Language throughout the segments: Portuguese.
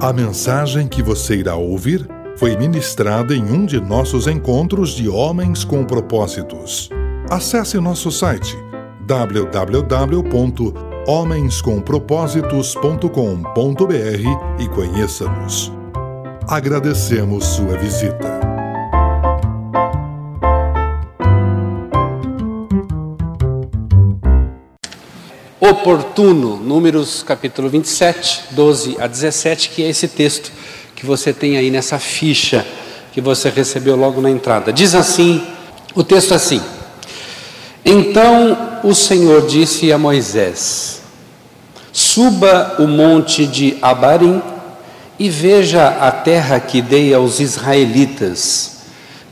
A mensagem que você irá ouvir foi ministrada em um de nossos encontros de Homens com Propósitos. Acesse nosso site www.homenscompropósitos.com.br e conheça-nos. Agradecemos sua visita. Oportuno, Números capítulo 27, 12 a 17, que é esse texto que você tem aí nessa ficha que você recebeu logo na entrada. Diz assim, o texto assim: Então o Senhor disse a Moisés: Suba o monte de Abarim e veja a terra que dei aos israelitas.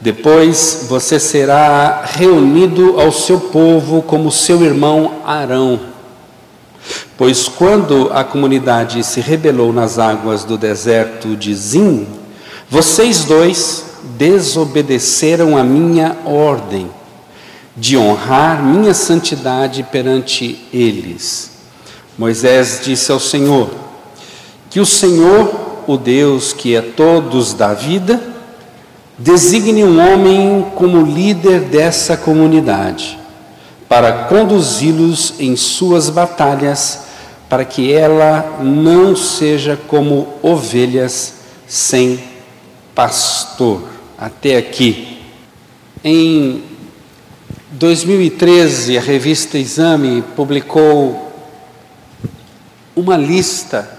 Depois você será reunido ao seu povo como seu irmão Arão Pois quando a comunidade se rebelou nas águas do deserto de Zim, vocês dois desobedeceram a minha ordem de honrar minha santidade perante eles. Moisés disse ao Senhor: Que o Senhor, o Deus que é todos da vida, designe um homem como líder dessa comunidade, para conduzi-los em suas batalhas para que ela não seja como ovelhas sem pastor. Até aqui. Em 2013, a revista Exame publicou uma lista,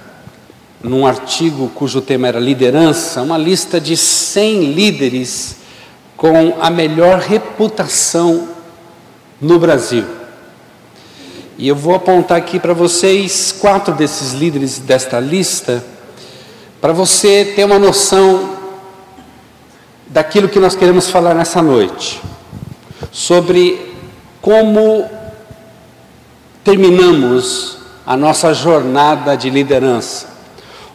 num artigo cujo tema era liderança, uma lista de 100 líderes com a melhor reputação no Brasil. E eu vou apontar aqui para vocês quatro desses líderes desta lista, para você ter uma noção daquilo que nós queremos falar nessa noite, sobre como terminamos a nossa jornada de liderança,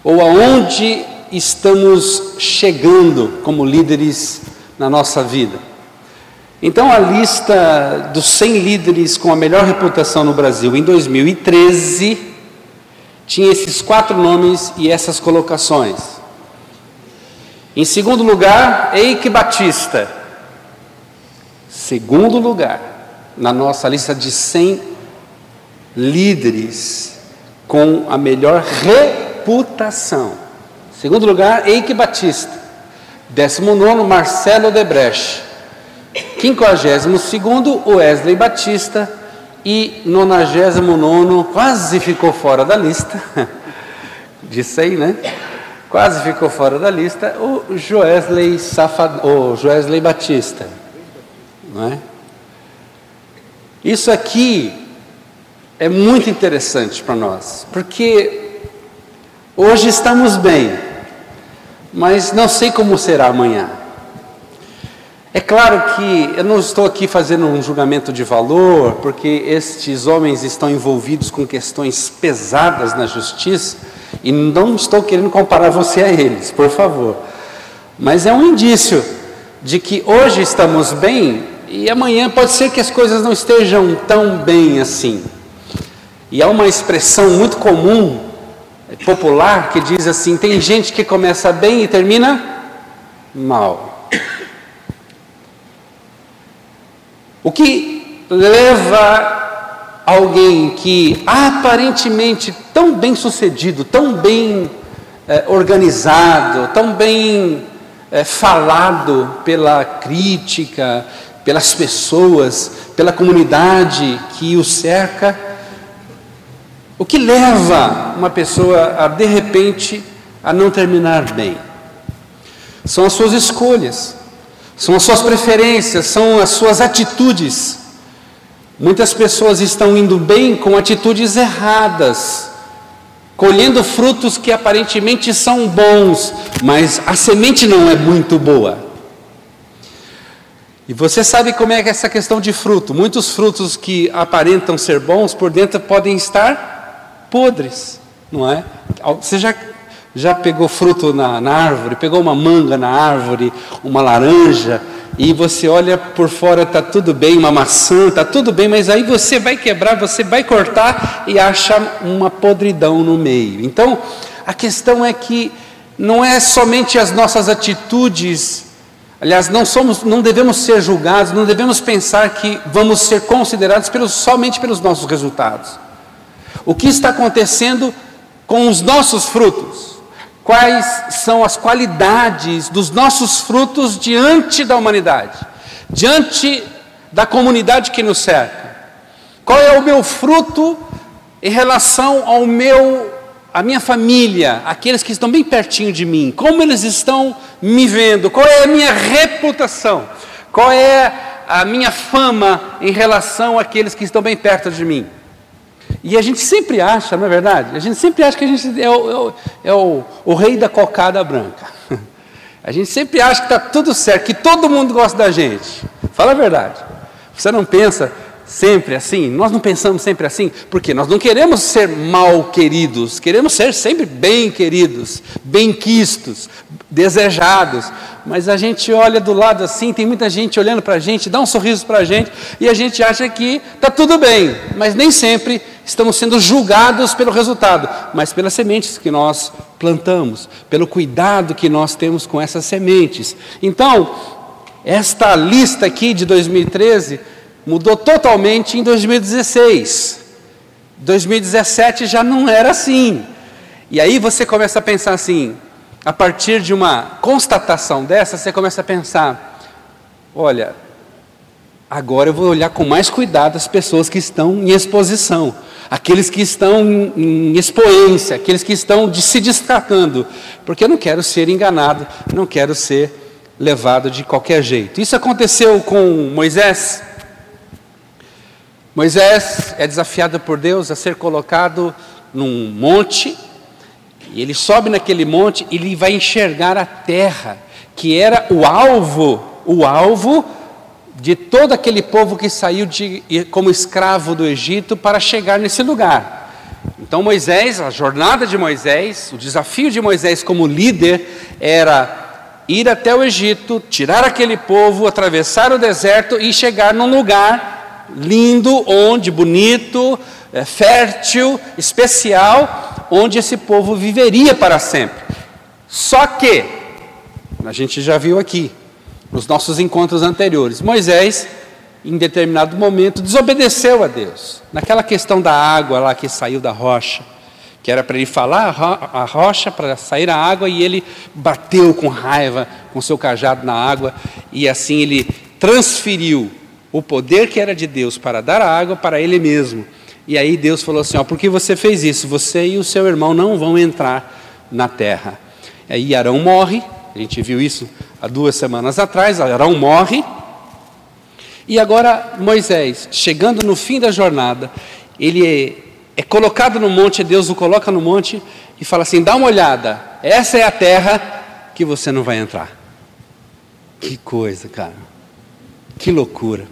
ou aonde estamos chegando como líderes na nossa vida. Então, a lista dos 100 líderes com a melhor reputação no Brasil em 2013 tinha esses quatro nomes e essas colocações. Em segundo lugar, Eike Batista. Segundo lugar, na nossa lista de 100 líderes com a melhor reputação. Segundo lugar, Eike Batista. Décimo nono, Marcelo Debreche. 52 Wesley Batista e 99 quase ficou fora da lista. Disse aí, né? Quase ficou fora da lista o Joesley Safad, o Joesley Batista, não é? Isso aqui é muito interessante para nós, porque hoje estamos bem, mas não sei como será amanhã. É claro que eu não estou aqui fazendo um julgamento de valor, porque estes homens estão envolvidos com questões pesadas na justiça, e não estou querendo comparar você a eles, por favor. Mas é um indício de que hoje estamos bem e amanhã pode ser que as coisas não estejam tão bem assim. E há uma expressão muito comum, popular, que diz assim: tem gente que começa bem e termina mal. O que leva alguém que aparentemente tão bem sucedido, tão bem é, organizado, tão bem é, falado pela crítica, pelas pessoas, pela comunidade que o cerca, o que leva uma pessoa a de repente a não terminar bem? São as suas escolhas são as suas preferências, são as suas atitudes. Muitas pessoas estão indo bem com atitudes erradas, colhendo frutos que aparentemente são bons, mas a semente não é muito boa. E você sabe como é é essa questão de fruto? Muitos frutos que aparentam ser bons, por dentro podem estar podres, não é? Você já já pegou fruto na, na, árvore, pegou uma manga na árvore, uma laranja, e você olha por fora, está tudo bem, uma maçã, está tudo bem, mas aí você vai quebrar, você vai cortar e acha uma podridão no meio. Então, a questão é que não é somente as nossas atitudes, aliás, não somos, não devemos ser julgados, não devemos pensar que vamos ser considerados pelos, somente pelos nossos resultados. O que está acontecendo com os nossos frutos? Quais são as qualidades dos nossos frutos diante da humanidade, diante da comunidade que nos cerca? Qual é o meu fruto em relação ao meu a minha família, aqueles que estão bem pertinho de mim, como eles estão me vendo, qual é a minha reputação, qual é a minha fama em relação àqueles que estão bem perto de mim. E a gente sempre acha, não é verdade? A gente sempre acha que a gente é o, é o, é o, o rei da cocada branca. A gente sempre acha que está tudo certo, que todo mundo gosta da gente. Fala a verdade. Você não pensa sempre assim? Nós não pensamos sempre assim, porque nós não queremos ser mal queridos, queremos ser sempre bem queridos, bem quistos, desejados. Mas a gente olha do lado assim, tem muita gente olhando para a gente, dá um sorriso para a gente, e a gente acha que está tudo bem, mas nem sempre estamos sendo julgados pelo resultado, mas pelas sementes que nós plantamos, pelo cuidado que nós temos com essas sementes. Então, esta lista aqui de 2013 Mudou totalmente em 2016. 2017 já não era assim. E aí você começa a pensar assim, a partir de uma constatação dessa, você começa a pensar: olha, agora eu vou olhar com mais cuidado as pessoas que estão em exposição, aqueles que estão em expoência, aqueles que estão se destacando, porque eu não quero ser enganado, não quero ser levado de qualquer jeito. Isso aconteceu com Moisés. Moisés é desafiado por Deus a ser colocado num monte, e ele sobe naquele monte e ele vai enxergar a terra, que era o alvo, o alvo de todo aquele povo que saiu de, como escravo do Egito para chegar nesse lugar. Então Moisés, a jornada de Moisés, o desafio de Moisés como líder era ir até o Egito, tirar aquele povo, atravessar o deserto e chegar num lugar lindo, onde bonito, é, fértil, especial, onde esse povo viveria para sempre. Só que, a gente já viu aqui, nos nossos encontros anteriores, Moisés, em determinado momento, desobedeceu a Deus. Naquela questão da água lá que saiu da rocha, que era para ele falar a rocha para sair a água, e ele bateu com raiva com seu cajado na água, e assim ele transferiu o poder que era de Deus para dar a água para ele mesmo. E aí Deus falou assim: ó, por que você fez isso? Você e o seu irmão não vão entrar na terra. Aí Arão morre, a gente viu isso há duas semanas atrás. Arão morre. E agora Moisés, chegando no fim da jornada, ele é, é colocado no monte, Deus o coloca no monte e fala assim: dá uma olhada, essa é a terra que você não vai entrar. Que coisa, cara. Que loucura.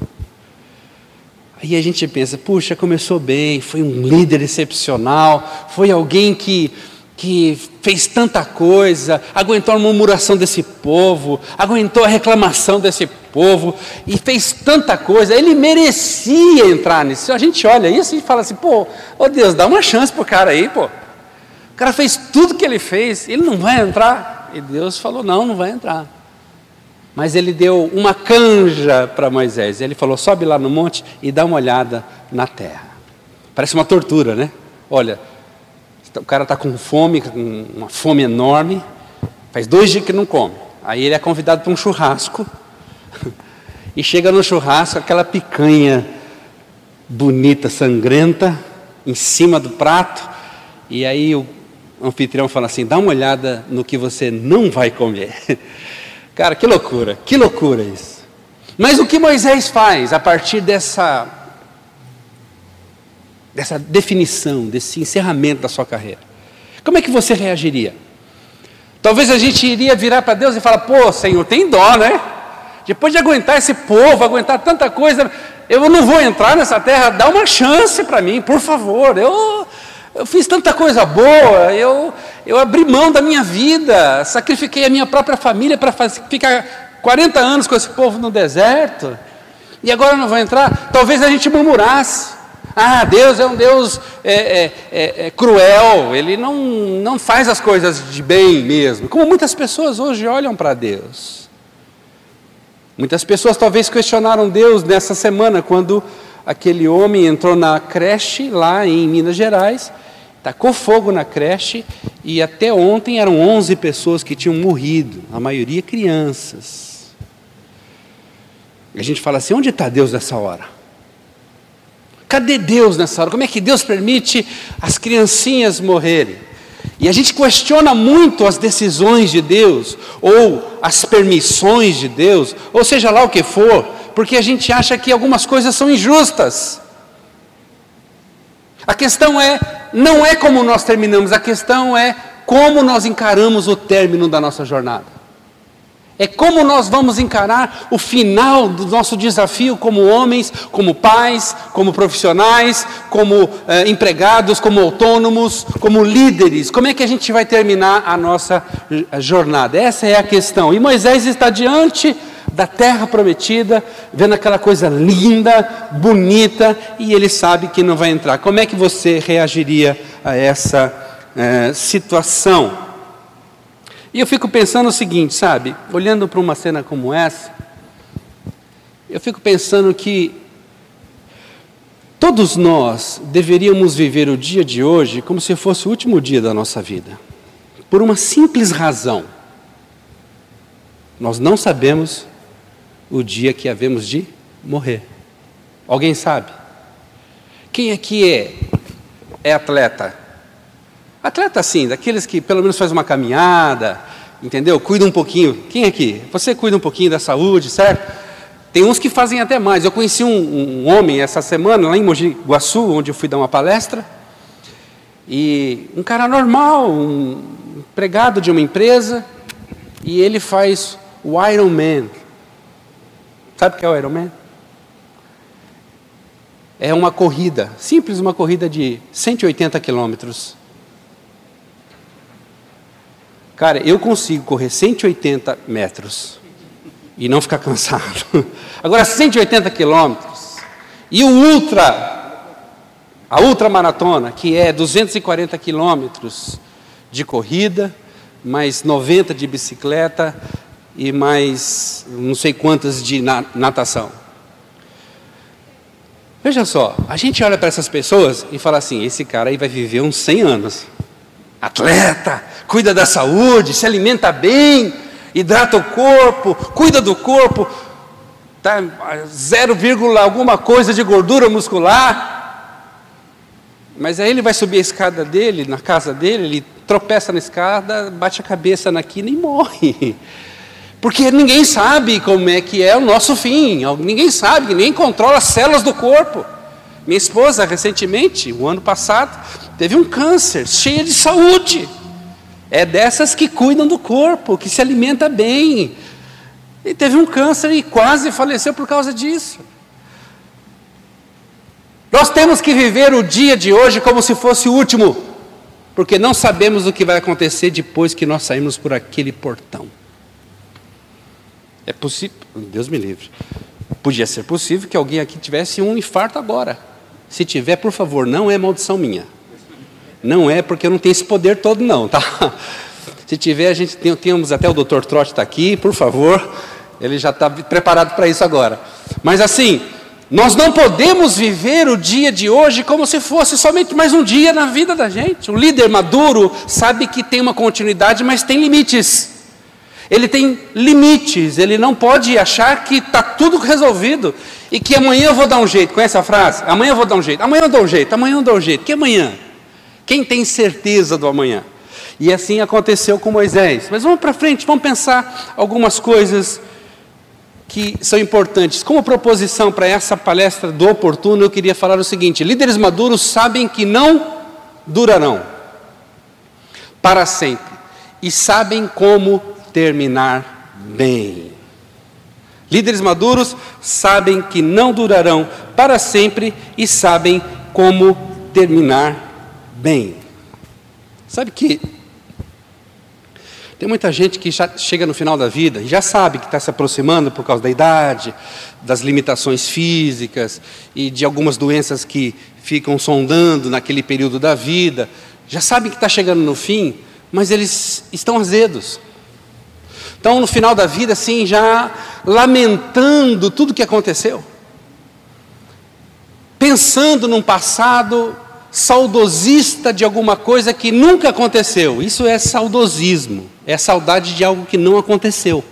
Aí a gente pensa, puxa, começou bem, foi um líder excepcional, foi alguém que, que fez tanta coisa, aguentou a murmuração desse povo, aguentou a reclamação desse povo e fez tanta coisa, ele merecia entrar nisso. A gente olha isso e fala assim, pô, oh Deus, dá uma chance pro cara aí, pô. O cara fez tudo que ele fez, ele não vai entrar. E Deus falou, não, não vai entrar. Mas ele deu uma canja para Moisés. Ele falou: sobe lá no monte e dá uma olhada na terra. Parece uma tortura, né? Olha, o cara está com fome, com uma fome enorme, faz dois dias que não come. Aí ele é convidado para um churrasco. E chega no churrasco, aquela picanha bonita, sangrenta, em cima do prato. E aí o anfitrião fala assim: dá uma olhada no que você não vai comer. Cara, que loucura, que loucura isso. Mas o que Moisés faz a partir dessa, dessa definição, desse encerramento da sua carreira? Como é que você reagiria? Talvez a gente iria virar para Deus e falar: pô, Senhor, tem dó, né? Depois de aguentar esse povo, aguentar tanta coisa, eu não vou entrar nessa terra, dá uma chance para mim, por favor. Eu, eu fiz tanta coisa boa, eu, eu abri mão da minha vida, sacrifiquei a minha própria família para ficar 40 anos com esse povo no deserto, e agora não vou entrar. Talvez a gente murmurasse, Ah, Deus é um Deus é, é, é, é, cruel, Ele não, não faz as coisas de bem mesmo. Como muitas pessoas hoje olham para Deus. Muitas pessoas talvez questionaram Deus nessa semana, quando aquele homem entrou na creche lá em Minas Gerais, tacou fogo na creche, e até ontem eram 11 pessoas que tinham morrido, a maioria crianças. E a gente fala assim: onde está Deus nessa hora? Cadê Deus nessa hora? Como é que Deus permite as criancinhas morrerem? E a gente questiona muito as decisões de Deus, ou as permissões de Deus, ou seja lá o que for, porque a gente acha que algumas coisas são injustas. A questão é, não é como nós terminamos, a questão é como nós encaramos o término da nossa jornada. É como nós vamos encarar o final do nosso desafio como homens, como pais, como profissionais, como eh, empregados, como autônomos, como líderes. Como é que a gente vai terminar a nossa jornada? Essa é a questão. E Moisés está diante da terra prometida, vendo aquela coisa linda, bonita, e ele sabe que não vai entrar. Como é que você reagiria a essa eh, situação? E eu fico pensando o seguinte, sabe? Olhando para uma cena como essa, eu fico pensando que todos nós deveríamos viver o dia de hoje como se fosse o último dia da nossa vida. Por uma simples razão. Nós não sabemos o dia que havemos de morrer. Alguém sabe? Quem aqui é, é atleta? Atleta sim, daqueles que pelo menos faz uma caminhada, entendeu? Cuida um pouquinho. Quem aqui? Você cuida um pouquinho da saúde, certo? Tem uns que fazem até mais. Eu conheci um, um homem essa semana lá em Mogi Guaçu, onde eu fui dar uma palestra, e um cara normal, um empregado de uma empresa, e ele faz o Iron Man. Sabe o que é o Iron Man? É uma corrida, simples uma corrida de 180 quilômetros. Cara, eu consigo correr 180 metros e não ficar cansado. Agora, 180 quilômetros. E o ultra, a ultramaratona, que é 240 quilômetros de corrida, mais 90 de bicicleta e mais não sei quantas de natação. Veja só, a gente olha para essas pessoas e fala assim: esse cara aí vai viver uns 100 anos. Atleta, cuida da saúde, se alimenta bem, hidrata o corpo, cuida do corpo, tá 0, alguma coisa de gordura muscular. Mas aí ele vai subir a escada dele, na casa dele, ele tropeça na escada, bate a cabeça na quina e morre. Porque ninguém sabe como é que é o nosso fim, ninguém sabe, ninguém controla as células do corpo. Minha esposa, recentemente, o ano passado, teve um câncer, cheia de saúde. É dessas que cuidam do corpo, que se alimenta bem. E teve um câncer e quase faleceu por causa disso. Nós temos que viver o dia de hoje como se fosse o último, porque não sabemos o que vai acontecer depois que nós saímos por aquele portão. É possível, Deus me livre. Podia ser possível que alguém aqui tivesse um infarto agora. Se tiver, por favor, não é maldição minha. Não é porque eu não tenho esse poder todo, não, tá? Se tiver, a gente tem, temos até o Dr. Trot está aqui, por favor, ele já está preparado para isso agora. Mas assim, nós não podemos viver o dia de hoje como se fosse somente mais um dia na vida da gente. O líder maduro sabe que tem uma continuidade, mas tem limites. Ele tem limites, ele não pode achar que está tudo resolvido e que amanhã eu vou dar um jeito. Conhece a frase? Amanhã eu vou dar um jeito, amanhã eu dou um jeito, amanhã eu dou um jeito. Que amanhã? Quem tem certeza do amanhã? E assim aconteceu com Moisés. Mas vamos para frente, vamos pensar algumas coisas que são importantes. Como proposição para essa palestra do oportuno, eu queria falar o seguinte: líderes maduros sabem que não durarão para sempre e sabem como terminar bem. Líderes maduros sabem que não durarão para sempre e sabem como terminar bem. Sabe que Tem muita gente que já chega no final da vida e já sabe que está se aproximando por causa da idade, das limitações físicas e de algumas doenças que ficam sondando naquele período da vida. Já sabe que está chegando no fim, mas eles estão azedos. Então, no final da vida, assim, já lamentando tudo que aconteceu, pensando num passado saudosista de alguma coisa que nunca aconteceu. Isso é saudosismo, é saudade de algo que não aconteceu.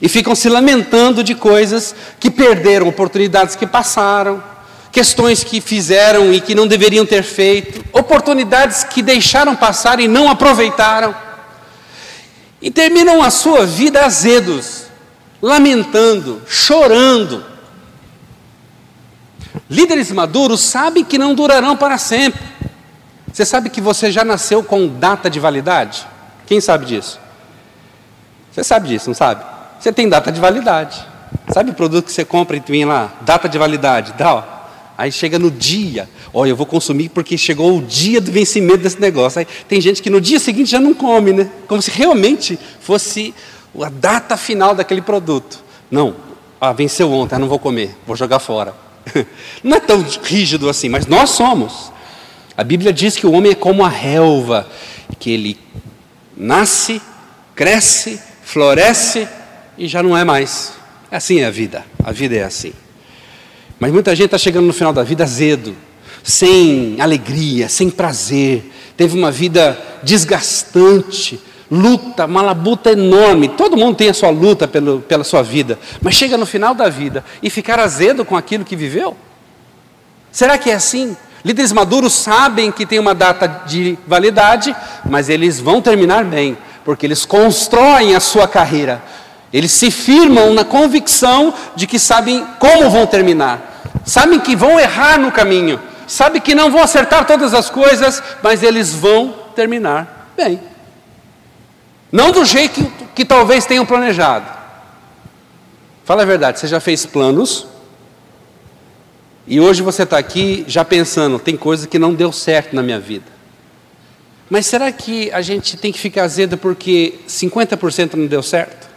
E ficam se lamentando de coisas que perderam, oportunidades que passaram, questões que fizeram e que não deveriam ter feito, oportunidades que deixaram passar e não aproveitaram. E terminam a sua vida azedos, lamentando, chorando, Líderes maduros sabem que não durarão para sempre. Você sabe que você já nasceu com data de validade? Quem sabe disso? Você sabe disso, não sabe? Você tem data de validade. Sabe o produto que você compra e vem lá, data de validade, dá, Aí chega no dia, olha, eu vou consumir porque chegou o dia do vencimento desse negócio. Aí tem gente que no dia seguinte já não come, né? Como se realmente fosse a data final daquele produto. Não, ah, venceu ontem, não vou comer, vou jogar fora. Não é tão rígido assim, mas nós somos. A Bíblia diz que o homem é como a relva, que ele nasce, cresce, floresce e já não é mais. Assim é a vida, a vida é assim. Mas muita gente está chegando no final da vida azedo, sem alegria, sem prazer, teve uma vida desgastante, luta, uma labuta enorme. Todo mundo tem a sua luta pelo, pela sua vida, mas chega no final da vida e ficar azedo com aquilo que viveu? Será que é assim? Líderes maduros sabem que tem uma data de validade, mas eles vão terminar bem, porque eles constroem a sua carreira. Eles se firmam na convicção de que sabem como vão terminar, sabem que vão errar no caminho, sabem que não vão acertar todas as coisas, mas eles vão terminar bem. Não do jeito que, que talvez tenham planejado. Fala a verdade, você já fez planos e hoje você está aqui já pensando, tem coisa que não deu certo na minha vida. Mas será que a gente tem que ficar azedo porque 50% não deu certo?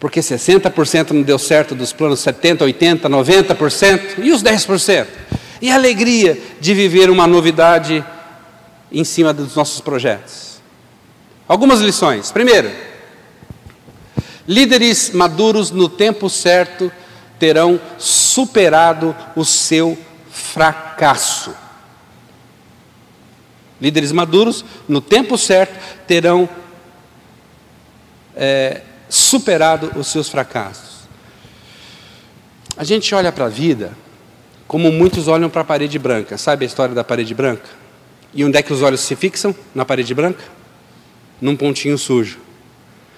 Porque 60% não deu certo dos planos, 70%, 80%, 90%? E os 10%? E a alegria de viver uma novidade em cima dos nossos projetos? Algumas lições. Primeiro, líderes maduros no tempo certo terão superado o seu fracasso. Líderes maduros, no tempo certo, terão é, superado os seus fracassos. A gente olha para a vida como muitos olham para a parede branca. Sabe a história da parede branca? E onde é que os olhos se fixam? Na parede branca? num pontinho sujo.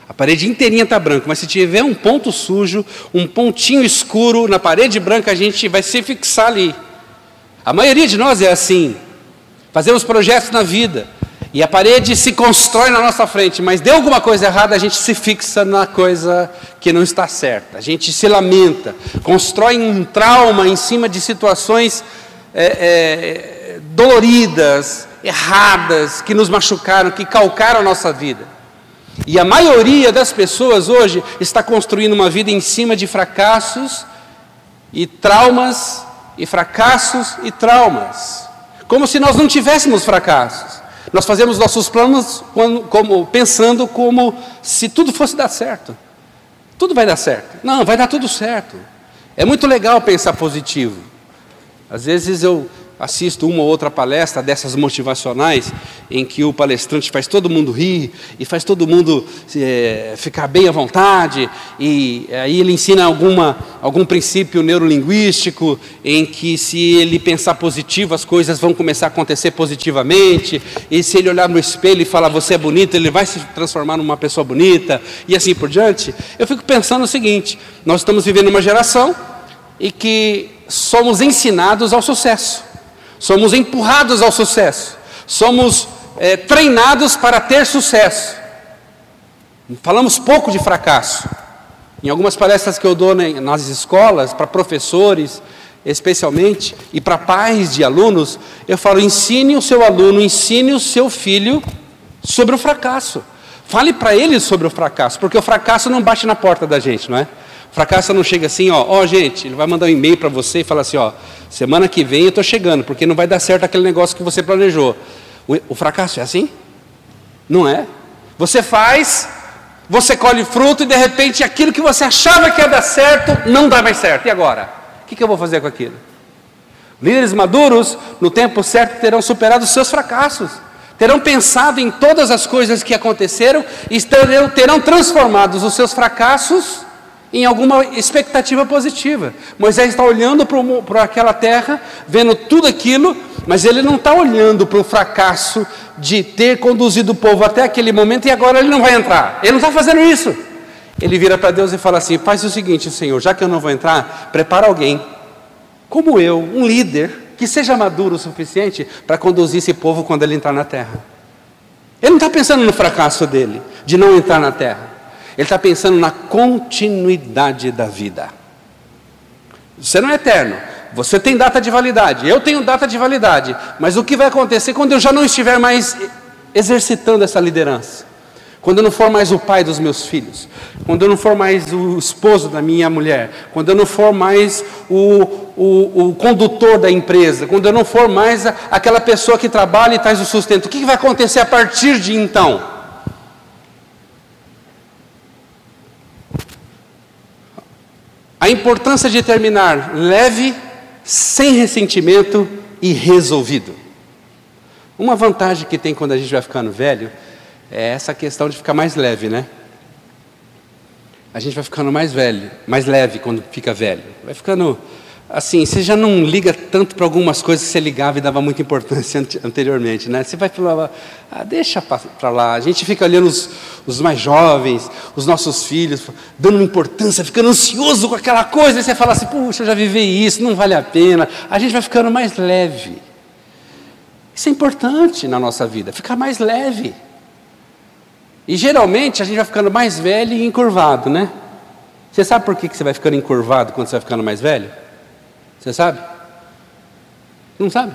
A parede inteirinha está branca, mas se tiver um ponto sujo, um pontinho escuro na parede branca, a gente vai se fixar ali. A maioria de nós é assim. Fazemos projetos na vida e a parede se constrói na nossa frente, mas deu alguma coisa errada, a gente se fixa na coisa que não está certa. A gente se lamenta, constrói um trauma em cima de situações é, é, doloridas, erradas, que nos machucaram, que calcaram a nossa vida. E a maioria das pessoas hoje está construindo uma vida em cima de fracassos e traumas, e fracassos e traumas. Como se nós não tivéssemos fracassos. Nós fazemos nossos planos como, como, pensando como se tudo fosse dar certo. Tudo vai dar certo. Não, vai dar tudo certo. É muito legal pensar positivo. Às vezes eu assisto uma ou outra palestra dessas motivacionais, em que o palestrante faz todo mundo rir e faz todo mundo é, ficar bem à vontade, e aí ele ensina alguma, algum princípio neurolinguístico, em que se ele pensar positivo, as coisas vão começar a acontecer positivamente, e se ele olhar no espelho e falar você é bonito, ele vai se transformar numa pessoa bonita, e assim por diante. Eu fico pensando o seguinte: nós estamos vivendo uma geração e que somos ensinados ao sucesso somos empurrados ao sucesso, somos é, treinados para ter sucesso. Falamos pouco de fracasso. Em algumas palestras que eu dou nas escolas, para professores, especialmente, e para pais de alunos, eu falo: ensine o seu aluno, ensine o seu filho sobre o fracasso. Fale para eles sobre o fracasso, porque o fracasso não bate na porta da gente, não é? O fracasso não chega assim, ó, ó gente, ele vai mandar um e-mail para você e falar assim, ó, semana que vem eu estou chegando, porque não vai dar certo aquele negócio que você planejou. O, o fracasso é assim? Não é? Você faz, você colhe fruto e de repente aquilo que você achava que ia dar certo não dá mais certo. E agora? O que, que eu vou fazer com aquilo? Líderes maduros, no tempo certo, terão superado os seus fracassos, terão pensado em todas as coisas que aconteceram e terão transformado os seus fracassos em alguma expectativa positiva. Moisés está olhando para aquela terra, vendo tudo aquilo, mas ele não está olhando para o fracasso de ter conduzido o povo até aquele momento e agora ele não vai entrar. Ele não está fazendo isso. Ele vira para Deus e fala assim: Faz o seguinte, Senhor, já que eu não vou entrar, prepara alguém, como eu, um líder, que seja maduro o suficiente para conduzir esse povo quando ele entrar na terra. Ele não está pensando no fracasso dele, de não entrar na terra. Ele está pensando na continuidade da vida. Você não é eterno. Você tem data de validade. Eu tenho data de validade. Mas o que vai acontecer quando eu já não estiver mais exercitando essa liderança? Quando eu não for mais o pai dos meus filhos, quando eu não for mais o esposo da minha mulher, quando eu não for mais o, o, o condutor da empresa, quando eu não for mais aquela pessoa que trabalha e traz o sustento, o que vai acontecer a partir de então? A importância de terminar leve, sem ressentimento e resolvido. Uma vantagem que tem quando a gente vai ficando velho é essa questão de ficar mais leve, né? A gente vai ficando mais velho, mais leve quando fica velho. Vai ficando assim, você já não liga tanto para algumas coisas que você ligava e dava muita importância anteriormente, né? Você vai falar, ah, deixa para lá. A gente fica olhando os, os, mais jovens, os nossos filhos, dando importância, ficando ansioso com aquela coisa, e você fala assim, puxa, eu já vivi isso, não vale a pena. A gente vai ficando mais leve. Isso é importante na nossa vida, ficar mais leve. E geralmente a gente vai ficando mais velho e encurvado, né? Você sabe por que você vai ficando encurvado quando você vai ficando mais velho? Você sabe? Não sabe?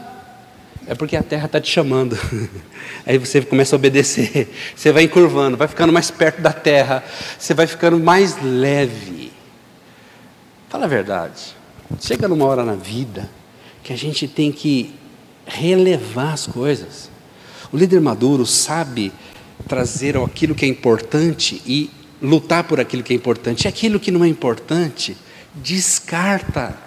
É porque a terra está te chamando. Aí você começa a obedecer. Você vai encurvando, vai ficando mais perto da terra. Você vai ficando mais leve. Fala a verdade. Chega numa hora na vida que a gente tem que relevar as coisas. O líder maduro sabe trazer aquilo que é importante e lutar por aquilo que é importante. E aquilo que não é importante, descarta.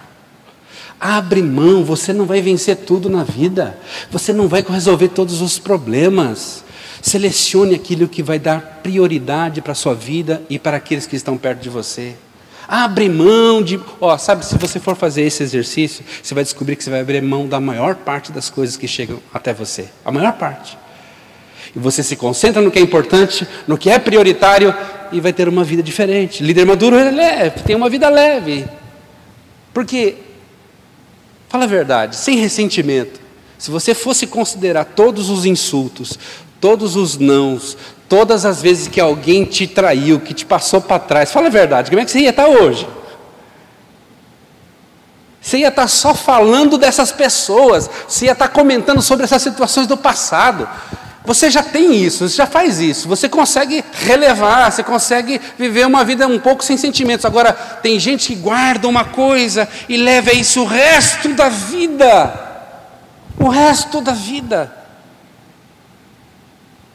Abre mão, você não vai vencer tudo na vida, você não vai resolver todos os problemas. Selecione aquilo que vai dar prioridade para a sua vida e para aqueles que estão perto de você. Abre mão de. Ó, sabe, se você for fazer esse exercício, você vai descobrir que você vai abrir mão da maior parte das coisas que chegam até você. A maior parte. E você se concentra no que é importante, no que é prioritário, e vai ter uma vida diferente. Líder maduro é leve, tem uma vida leve. Porque Fala a verdade, sem ressentimento. Se você fosse considerar todos os insultos, todos os nãos, todas as vezes que alguém te traiu, que te passou para trás, fala a verdade, como é que você ia estar hoje? Você ia estar só falando dessas pessoas, você ia estar comentando sobre essas situações do passado. Você já tem isso, você já faz isso, você consegue relevar, você consegue viver uma vida um pouco sem sentimentos. Agora, tem gente que guarda uma coisa e leva isso o resto da vida. O resto da vida.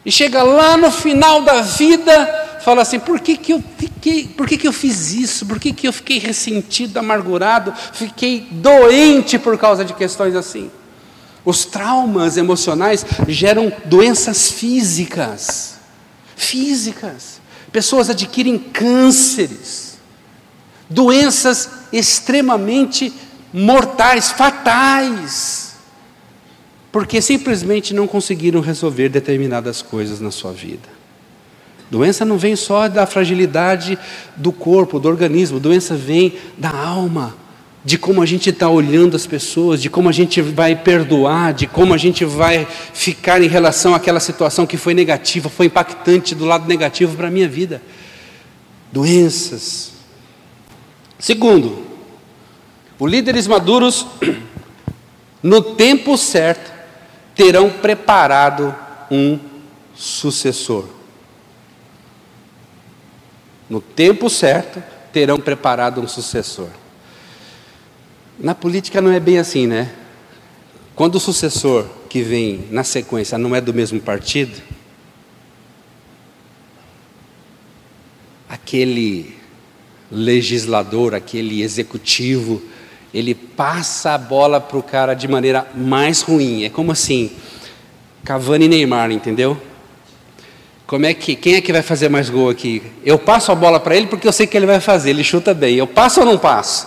E chega lá no final da vida, fala assim: por que, que eu fiquei, por que, que eu fiz isso? Por que, que eu fiquei ressentido, amargurado, fiquei doente por causa de questões assim? Os traumas emocionais geram doenças físicas. Físicas. Pessoas adquirem cânceres, doenças extremamente mortais, fatais, porque simplesmente não conseguiram resolver determinadas coisas na sua vida. Doença não vem só da fragilidade do corpo, do organismo, doença vem da alma de como a gente está olhando as pessoas, de como a gente vai perdoar, de como a gente vai ficar em relação àquela situação que foi negativa, foi impactante do lado negativo para a minha vida. Doenças. Segundo, os líderes maduros, no tempo certo, terão preparado um sucessor. no tempo certo, terão preparado um sucessor. Na política não é bem assim, né? Quando o sucessor que vem na sequência não é do mesmo partido, aquele legislador, aquele executivo, ele passa a bola para o cara de maneira mais ruim. É como assim, Cavani e Neymar, entendeu? Como é que, quem é que vai fazer mais gol aqui? Eu passo a bola para ele porque eu sei que ele vai fazer, ele chuta bem. Eu passo ou não passo?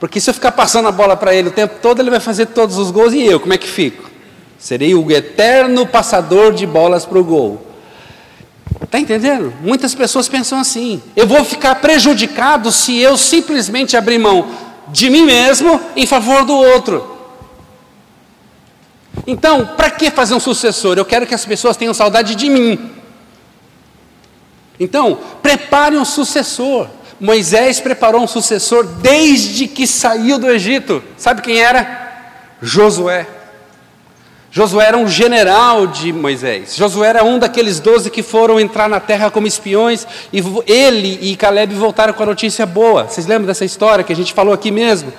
Porque se eu ficar passando a bola para ele o tempo todo, ele vai fazer todos os gols e eu, como é que fico? Serei o eterno passador de bolas para o gol. Está entendendo? Muitas pessoas pensam assim: eu vou ficar prejudicado se eu simplesmente abrir mão de mim mesmo em favor do outro. Então, para que fazer um sucessor? Eu quero que as pessoas tenham saudade de mim. Então, prepare um sucessor. Moisés preparou um sucessor desde que saiu do Egito. Sabe quem era? Josué. Josué era um general de Moisés. Josué era um daqueles doze que foram entrar na terra como espiões. E ele e Caleb voltaram com a notícia boa. Vocês lembram dessa história que a gente falou aqui mesmo?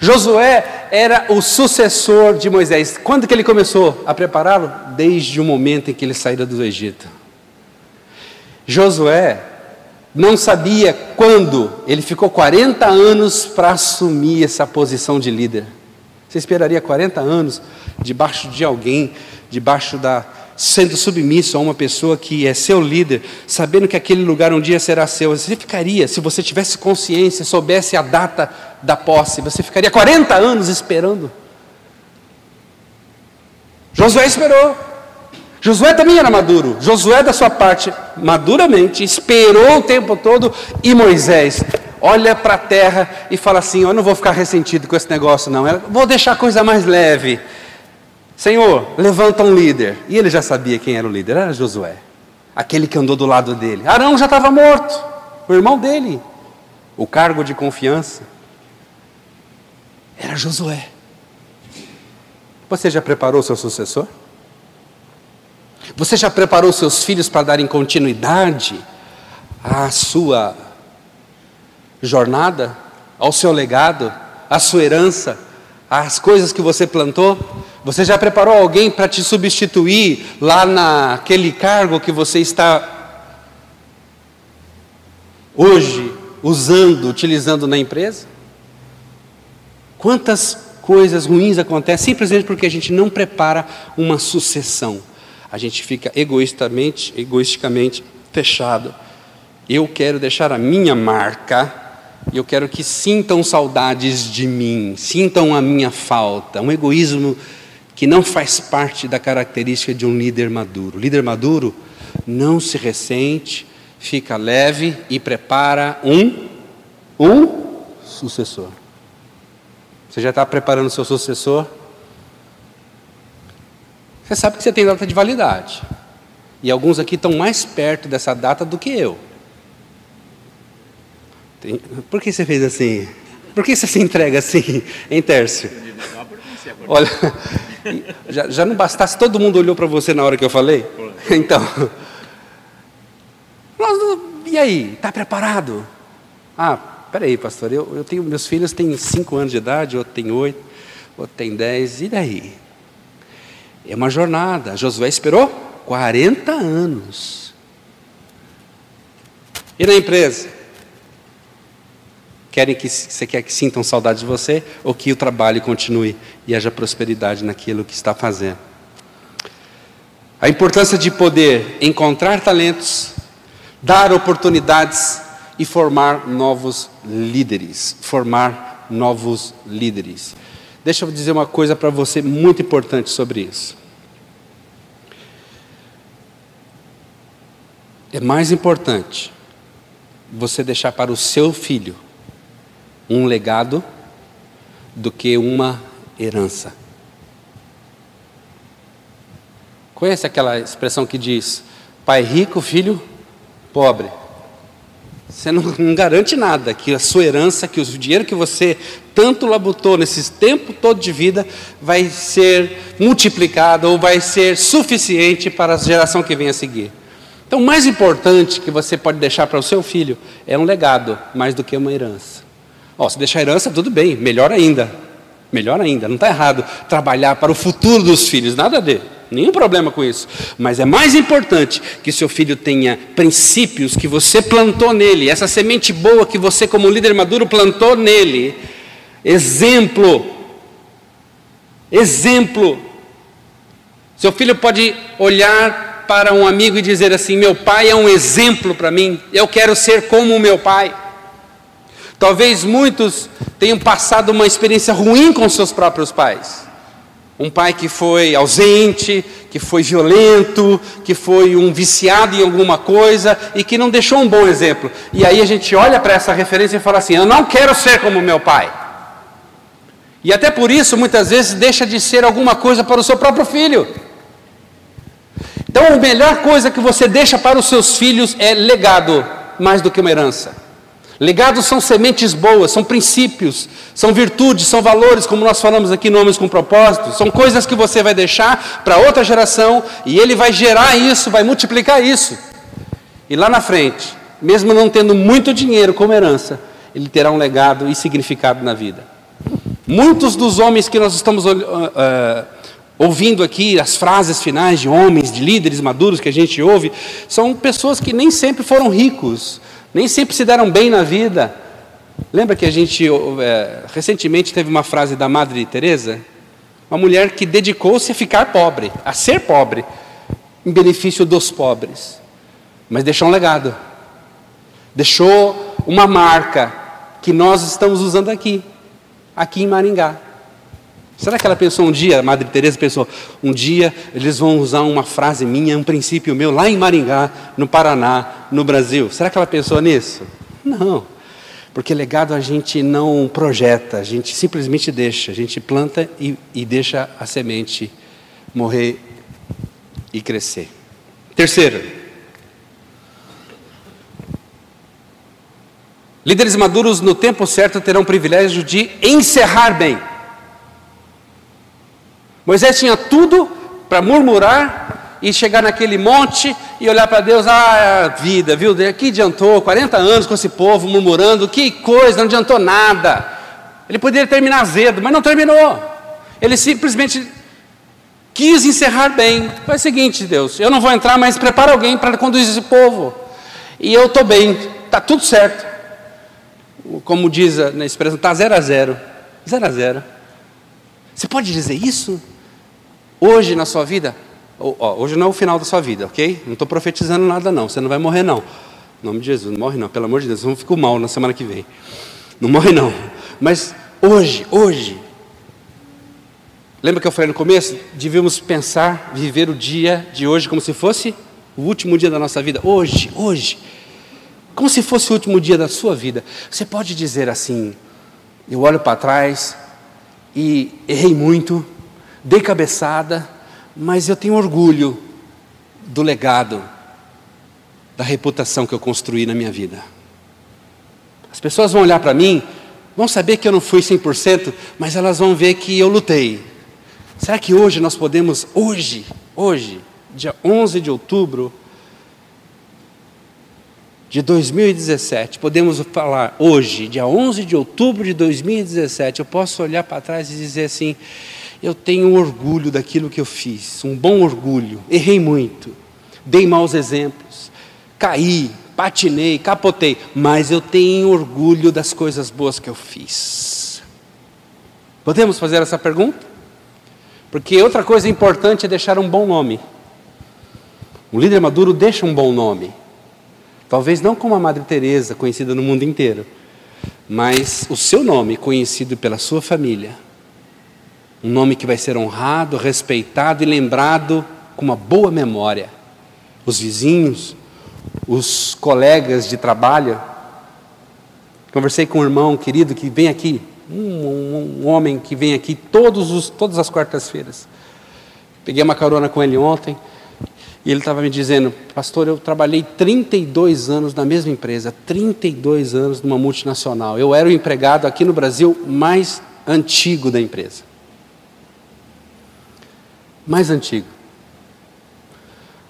Josué era o sucessor de Moisés. Quando que ele começou a prepará-lo? Desde o momento em que ele saíra do Egito. Josué não sabia quando, ele ficou 40 anos para assumir essa posição de líder. Você esperaria 40 anos debaixo de alguém, debaixo da sendo submisso a uma pessoa que é seu líder, sabendo que aquele lugar um dia será seu. Você ficaria, se você tivesse consciência, soubesse a data da posse, você ficaria 40 anos esperando. Josué esperou. Josué também era maduro. Josué, da sua parte, maduramente, esperou o tempo todo. E Moisés olha para a terra e fala assim: Eu não vou ficar ressentido com esse negócio, não. Eu vou deixar a coisa mais leve. Senhor, levanta um líder. E ele já sabia quem era o líder, era Josué, aquele que andou do lado dele. Arão já estava morto, o irmão dele, o cargo de confiança era Josué. Você já preparou seu sucessor? Você já preparou seus filhos para darem continuidade à sua jornada, ao seu legado, à sua herança, às coisas que você plantou? Você já preparou alguém para te substituir lá naquele cargo que você está hoje usando, utilizando na empresa? Quantas coisas ruins acontecem simplesmente porque a gente não prepara uma sucessão. A gente fica egoístamente, egoisticamente fechado. Eu quero deixar a minha marca e eu quero que sintam saudades de mim, sintam a minha falta. Um egoísmo que não faz parte da característica de um líder maduro. Líder maduro não se ressente, fica leve e prepara um um sucessor. Você já está preparando seu sucessor? Você sabe que você tem data de validade. E alguns aqui estão mais perto dessa data do que eu. Tem... Por que você fez assim? Por que você se entrega assim, em Tércio? Olha, já, já não bastasse, todo mundo olhou para você na hora que eu falei? Então, e aí, está preparado? Ah, peraí, pastor, eu, eu tenho, meus filhos têm cinco anos de idade, outro tem oito, outro tem dez, e daí? É uma jornada. Josué esperou 40 anos. E na empresa? Querem que você quer que sintam saudade de você ou que o trabalho continue e haja prosperidade naquilo que está fazendo? A importância de poder encontrar talentos, dar oportunidades e formar novos líderes. Formar novos líderes. Deixa eu dizer uma coisa para você muito importante sobre isso. É mais importante você deixar para o seu filho um legado do que uma herança. Conhece aquela expressão que diz: pai rico, filho pobre? Você não, não, garante nada que a sua herança, que o dinheiro que você tanto labutou nesses tempo todo de vida, vai ser multiplicado ou vai ser suficiente para a geração que vem a seguir. Então, o mais importante que você pode deixar para o seu filho é um legado, mais do que uma herança. Ó, se deixar herança, tudo bem, melhor ainda. Melhor ainda, não está errado trabalhar para o futuro dos filhos, nada a ver, nenhum problema com isso. Mas é mais importante que seu filho tenha princípios que você plantou nele, essa semente boa que você, como líder maduro, plantou nele. Exemplo. Exemplo. Seu filho pode olhar para um amigo e dizer assim: Meu pai é um exemplo para mim, eu quero ser como o meu pai. Talvez muitos tenham passado uma experiência ruim com seus próprios pais. Um pai que foi ausente, que foi violento, que foi um viciado em alguma coisa e que não deixou um bom exemplo. E aí a gente olha para essa referência e fala assim: Eu não quero ser como meu pai. E até por isso, muitas vezes, deixa de ser alguma coisa para o seu próprio filho. Então, a melhor coisa que você deixa para os seus filhos é legado, mais do que uma herança. Legados são sementes boas, são princípios, são virtudes, são valores, como nós falamos aqui no Homens com Propósito, são coisas que você vai deixar para outra geração e ele vai gerar isso, vai multiplicar isso. E lá na frente, mesmo não tendo muito dinheiro como herança, ele terá um legado e significado na vida. Muitos dos homens que nós estamos uh, uh, ouvindo aqui as frases finais de homens, de líderes maduros que a gente ouve, são pessoas que nem sempre foram ricos, nem sempre se deram bem na vida. Lembra que a gente é, recentemente teve uma frase da Madre Teresa, uma mulher que dedicou-se a ficar pobre, a ser pobre, em benefício dos pobres, mas deixou um legado, deixou uma marca que nós estamos usando aqui, aqui em Maringá. Será que ela pensou um dia, a Madre Teresa pensou, um dia eles vão usar uma frase minha, um princípio meu, lá em Maringá, no Paraná, no Brasil? Será que ela pensou nisso? Não. Porque legado a gente não projeta, a gente simplesmente deixa, a gente planta e, e deixa a semente morrer e crescer. Terceiro, líderes maduros no tempo certo terão o privilégio de encerrar bem. Moisés tinha tudo para murmurar e chegar naquele monte e olhar para Deus, ah, vida, viu? Que adiantou 40 anos com esse povo murmurando, que coisa, não adiantou nada. Ele poderia terminar azedo, mas não terminou. Ele simplesmente quis encerrar bem. Foi o seguinte, Deus, eu não vou entrar, mas prepara alguém para conduzir esse povo. E eu estou bem, está tudo certo. Como diz na expressão, está zero a zero. Zero a zero. Você pode dizer isso? Hoje na sua vida, hoje não é o final da sua vida, ok? Não estou profetizando nada não, você não vai morrer não. Em nome de Jesus, não morre não, pelo amor de Deus, vamos ficar mal na semana que vem. Não morre não. Mas hoje, hoje, lembra que eu falei no começo? Devíamos pensar, viver o dia de hoje como se fosse o último dia da nossa vida. Hoje, hoje. Como se fosse o último dia da sua vida. Você pode dizer assim: eu olho para trás e errei muito, dei cabeçada, mas eu tenho orgulho do legado, da reputação que eu construí na minha vida. As pessoas vão olhar para mim, vão saber que eu não fui 100%, mas elas vão ver que eu lutei. Será que hoje nós podemos, hoje, hoje, dia 11 de outubro de 2017, podemos falar hoje, dia 11 de outubro de 2017, eu posso olhar para trás e dizer assim: eu tenho orgulho daquilo que eu fiz, um bom orgulho. Errei muito, dei maus exemplos, caí, patinei, capotei, mas eu tenho orgulho das coisas boas que eu fiz. Podemos fazer essa pergunta? Porque outra coisa importante é deixar um bom nome. Um líder maduro deixa um bom nome. Talvez não como a Madre Teresa, conhecida no mundo inteiro, mas o seu nome conhecido pela sua família um nome que vai ser honrado, respeitado e lembrado com uma boa memória. Os vizinhos, os colegas de trabalho. Conversei com um irmão querido que vem aqui, um, um, homem que vem aqui todos os, todas as quartas-feiras. Peguei uma carona com ele ontem e ele estava me dizendo: Pastor, eu trabalhei 32 anos na mesma empresa, 32 anos numa multinacional. Eu era o empregado aqui no Brasil mais antigo da empresa mais antigo.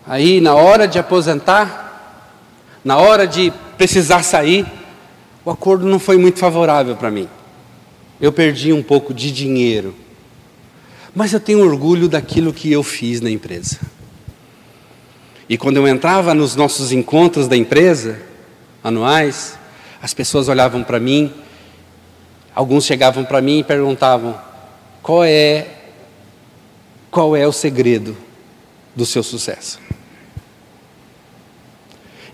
Aí, na hora de aposentar, na hora de precisar sair, o acordo não foi muito favorável para mim. Eu perdi um pouco de dinheiro. Mas eu tenho orgulho daquilo que eu fiz na empresa. E quando eu entrava nos nossos encontros da empresa, anuais, as pessoas olhavam para mim, alguns chegavam para mim e perguntavam: qual é qual é o segredo do seu sucesso?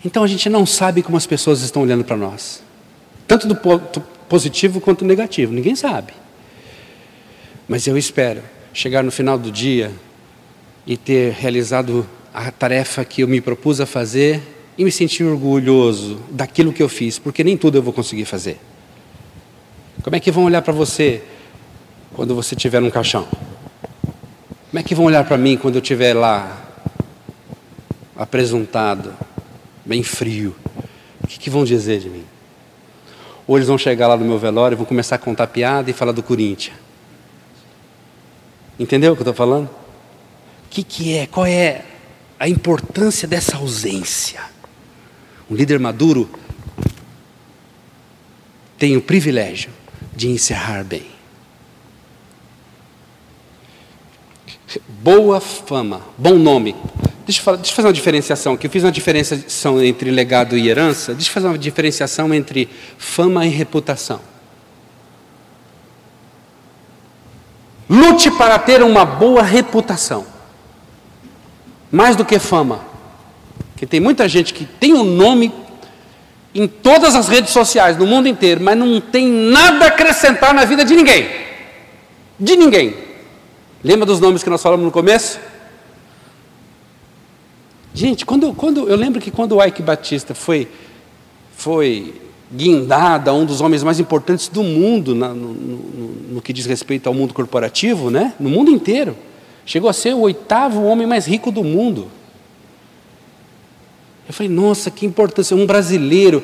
Então a gente não sabe como as pessoas estão olhando para nós, tanto do ponto positivo quanto do negativo, ninguém sabe. Mas eu espero chegar no final do dia e ter realizado a tarefa que eu me propus a fazer e me sentir orgulhoso daquilo que eu fiz, porque nem tudo eu vou conseguir fazer. Como é que vão olhar para você quando você tiver um caixão? Como é que vão olhar para mim quando eu estiver lá apresuntado, bem frio? O que, que vão dizer de mim? Ou eles vão chegar lá no meu velório e vão começar a contar piada e falar do Corinthians. Entendeu o que eu estou falando? O que, que é? Qual é a importância dessa ausência? Um líder maduro tem o privilégio de encerrar bem. Boa fama, bom nome. Deixa eu, falar, deixa eu, fazer uma diferenciação aqui. Eu fiz uma diferenciação entre legado e herança. Deixa eu fazer uma diferenciação entre fama e reputação. Lute para ter uma boa reputação. Mais do que fama. Porque tem muita gente que tem um nome em todas as redes sociais, no mundo inteiro, mas não tem nada a acrescentar na vida de ninguém. De ninguém. Lembra dos nomes que nós falamos no começo? Gente, quando, quando eu lembro que quando o Ike Batista foi, foi guindado a um dos homens mais importantes do mundo na, no, no, no, que diz respeito ao mundo corporativo, né? no mundo inteiro, chegou a ser o oitavo homem mais rico do mundo. Eu falei, nossa, que importância, um brasileiro.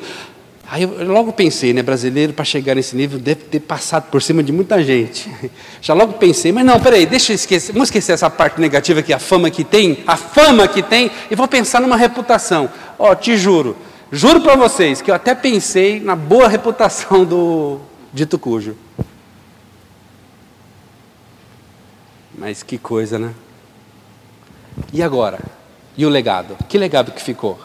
Aí eu logo pensei, né, brasileiro para chegar nesse nível deve ter passado por cima de muita gente. Já logo pensei, mas não, peraí, deixa eu esquecer, vamos esquecer essa parte negativa que a fama que tem, a fama que tem, e vou pensar numa reputação. Ó, oh, te juro, juro para vocês que eu até pensei na boa reputação do dito cujo. Mas que coisa, né? E agora? E o legado? Que legado que ficou?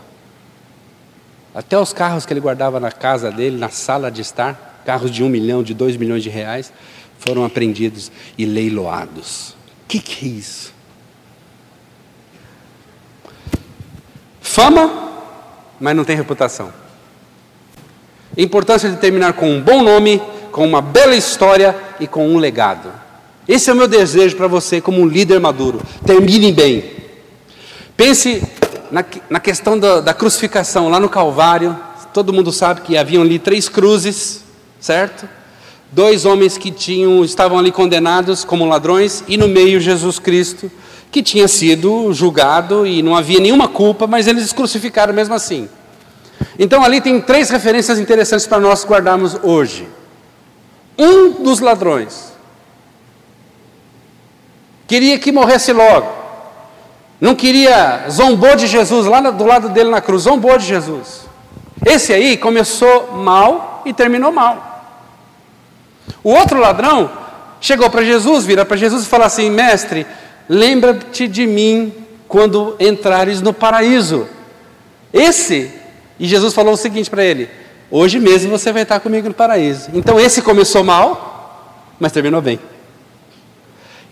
Até os carros que ele guardava na casa dele, na sala de estar, carros de um milhão, de dois milhões de reais, foram apreendidos e leiloados. O que, que é isso? Fama, mas não tem reputação. Importância de terminar com um bom nome, com uma bela história e com um legado. Esse é o meu desejo para você, como um líder maduro. Termine bem. Pense na, na questão da, da crucificação, lá no Calvário, todo mundo sabe que haviam ali três cruzes, certo? Dois homens que tinham, estavam ali condenados como ladrões, e no meio Jesus Cristo, que tinha sido julgado e não havia nenhuma culpa, mas eles crucificaram mesmo assim. Então ali tem três referências interessantes para nós guardarmos hoje. Um dos ladrões queria que morresse logo. Não queria, zombou de Jesus lá do lado dele na cruz, zombou de Jesus. Esse aí começou mal e terminou mal. O outro ladrão chegou para Jesus, vira para Jesus e fala assim: Mestre, lembra-te de mim quando entrares no paraíso. Esse, e Jesus falou o seguinte para ele: Hoje mesmo você vai estar comigo no paraíso. Então esse começou mal, mas terminou bem.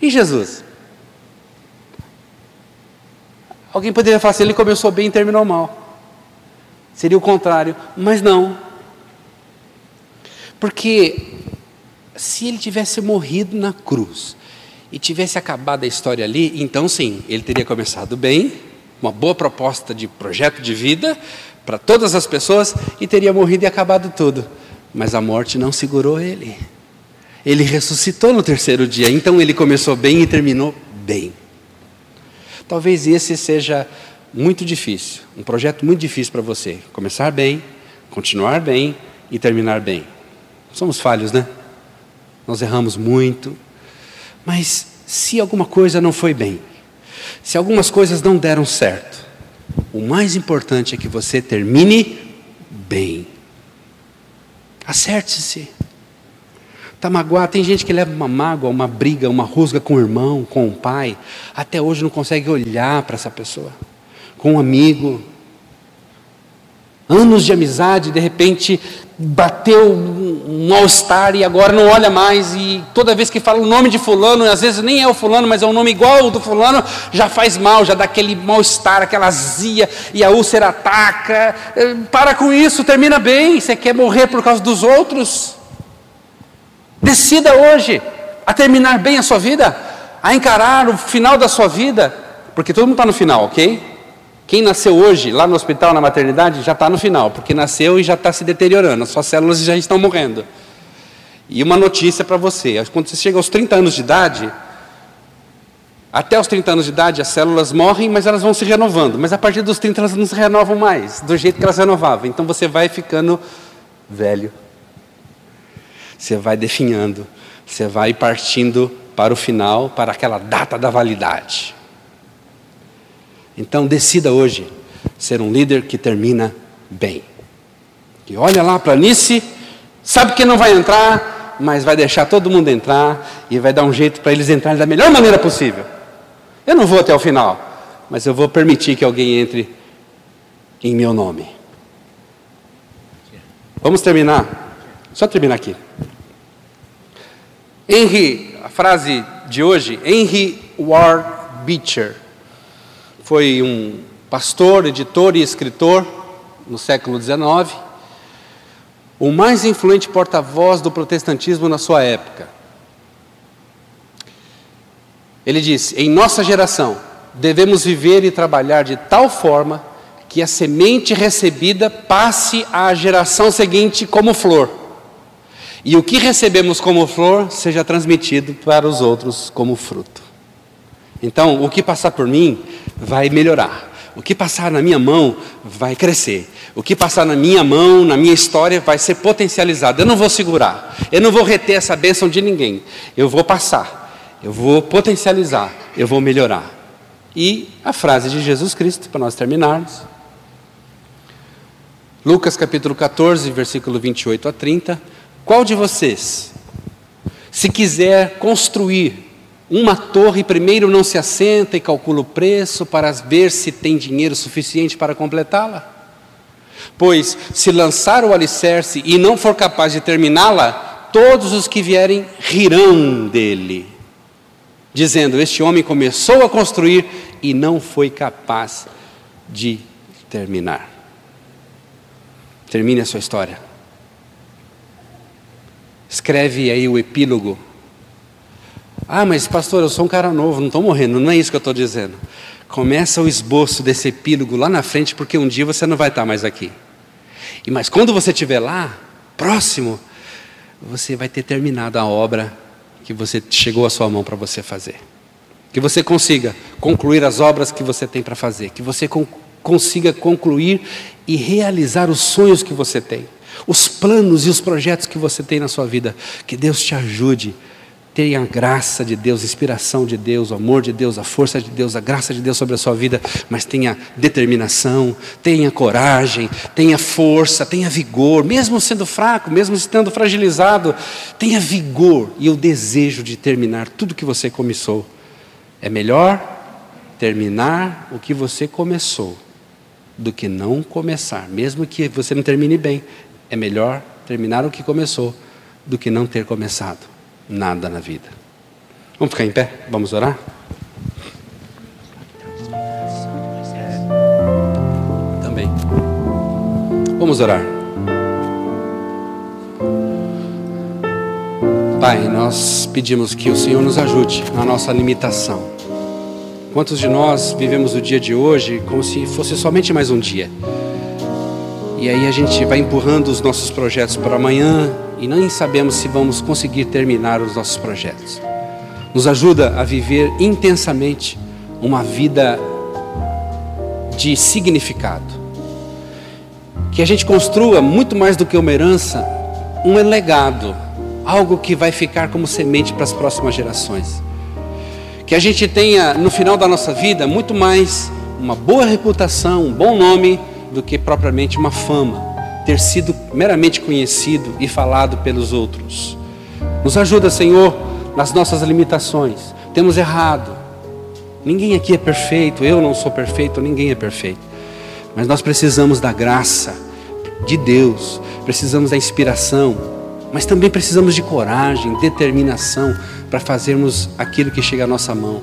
E Jesus? Alguém poderia falar assim: ele começou bem e terminou mal. Seria o contrário, mas não. Porque se ele tivesse morrido na cruz e tivesse acabado a história ali, então sim, ele teria começado bem, uma boa proposta de projeto de vida para todas as pessoas e teria morrido e acabado tudo. Mas a morte não segurou ele. Ele ressuscitou no terceiro dia, então ele começou bem e terminou bem. Talvez esse seja muito difícil, um projeto muito difícil para você. Começar bem, continuar bem e terminar bem. Somos falhos, né? Nós erramos muito. Mas se alguma coisa não foi bem, se algumas coisas não deram certo, O mais importante é que você termine bem. Acerte-se. Está magoado. Tem gente que leva uma mágoa, uma briga, uma rusga com o irmão, com o pai. Até hoje não consegue olhar para essa pessoa. Com um amigo. Anos de amizade, de repente bateu um mal-estar e agora não olha mais. E toda vez que fala o nome de Fulano, às vezes nem é o Fulano, mas é um nome igual ao do Fulano, já faz mal, já dá aquele mal-estar, aquela azia, e a úlcera ataca. Eh, para com isso, termina bem. Você quer morrer por causa dos outros? Decida hoje a terminar bem a sua vida, a encarar o final da sua vida, porque todo mundo está no final, ok? Quem nasceu hoje, lá no hospital, na maternidade, já está no final, porque nasceu e já está se deteriorando, as suas células já estão morrendo. E uma notícia para você: quando você chega aos 30 anos de idade, até os 30 anos de idade as células morrem, mas elas vão se renovando. Mas a partir dos 30 elas não se renovam mais, do jeito que elas renovavam. Então você vai ficando velho você vai definhando, você vai partindo para o final, para aquela data da validade. Então decida hoje ser um líder que termina bem. Que olha lá a planície, sabe que não vai entrar, mas vai deixar todo mundo entrar e vai dar um jeito para eles entrarem da melhor maneira possível. Eu não vou até o final, mas eu vou permitir que alguém entre em meu nome. Vamos terminar. Só terminar aqui. Henry, a frase de hoje, Henry Ward Beecher, foi um pastor, editor e escritor no século XIX, o mais influente porta-voz do protestantismo na sua época. Ele disse: Em nossa geração, devemos viver e trabalhar de tal forma que a semente recebida passe à geração seguinte como flor e o que recebemos como flor seja transmitido para os outros como fruto. Então, o que passar por mim vai melhorar. O que passar na minha mão vai crescer. O que passar na minha mão, na minha história, vai ser potencializado. Eu não vou segurar. Eu não vou reter essa bênção de ninguém. Eu vou passar. Eu vou potencializar. Eu vou melhorar. E a frase de Jesus Cristo, para nós terminarmos. Lucas capítulo 14, versículo 28 a 30. Qual de vocês, se quiser construir uma torre, primeiro não se assenta e calcula o preço para ver se tem dinheiro suficiente para completá-la? Pois, se lançar o alicerce e não for capaz de terminá-la, todos os que vierem rirão dele, dizendo: Este homem começou a construir e não foi capaz de terminar. Termine a sua história. Escreve aí o epílogo. Ah, mas pastor, eu sou um cara novo, não estou morrendo, não é isso que eu estou dizendo. Começa o esboço desse epílogo lá na frente, porque um dia você não vai estar mais aqui. E mas quando você estiver lá, próximo, você vai ter terminado a obra que você chegou à sua mão para você fazer. Que você consiga concluir as obras que você tem para fazer, que você con consiga concluir e realizar os sonhos que você tem os planos e os projetos que você tem na sua vida. Que Deus te ajude. Tenha a graça de Deus, a inspiração de Deus, o amor de Deus, a força de Deus, a graça de Deus sobre a sua vida, mas tenha determinação, tenha coragem, tenha força, tenha vigor, mesmo sendo fraco, mesmo estando fragilizado, tenha vigor e o desejo de terminar tudo que você começou. É melhor terminar o que você começou do que não começar, mesmo que você não termine bem, é melhor terminar o que começou do que não ter começado nada na vida. Vamos ficar em pé? Vamos orar? Também. Vamos orar. Pai, nós pedimos que o Senhor nos ajude na nossa limitação. Quantos de nós vivemos o dia de hoje como se fosse somente mais um dia? E aí a gente vai empurrando os nossos projetos para amanhã e nem sabemos se vamos conseguir terminar os nossos projetos. Nos ajuda a viver intensamente uma vida de significado. Que a gente construa muito mais do que uma herança, um legado, algo que vai ficar como semente para as próximas gerações. Que a gente tenha no final da nossa vida muito mais uma boa reputação, um bom nome, do que propriamente uma fama, ter sido meramente conhecido e falado pelos outros. Nos ajuda, Senhor, nas nossas limitações. Temos errado. Ninguém aqui é perfeito, eu não sou perfeito, ninguém é perfeito. Mas nós precisamos da graça de Deus, precisamos da inspiração, mas também precisamos de coragem, determinação para fazermos aquilo que chega à nossa mão.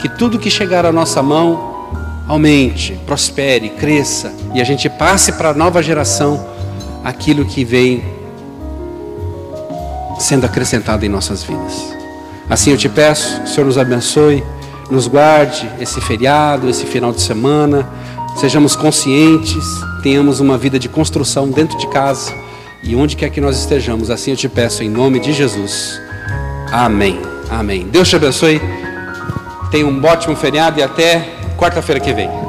Que tudo que chegar à nossa mão aumente, prospere, cresça e a gente passe para a nova geração aquilo que vem sendo acrescentado em nossas vidas. Assim eu te peço, o Senhor nos abençoe, nos guarde esse feriado, esse final de semana, sejamos conscientes, tenhamos uma vida de construção dentro de casa e onde quer que nós estejamos. Assim eu te peço em nome de Jesus. Amém. Amém. Deus te abençoe. Tenha um ótimo feriado e até quarta-feira que vem.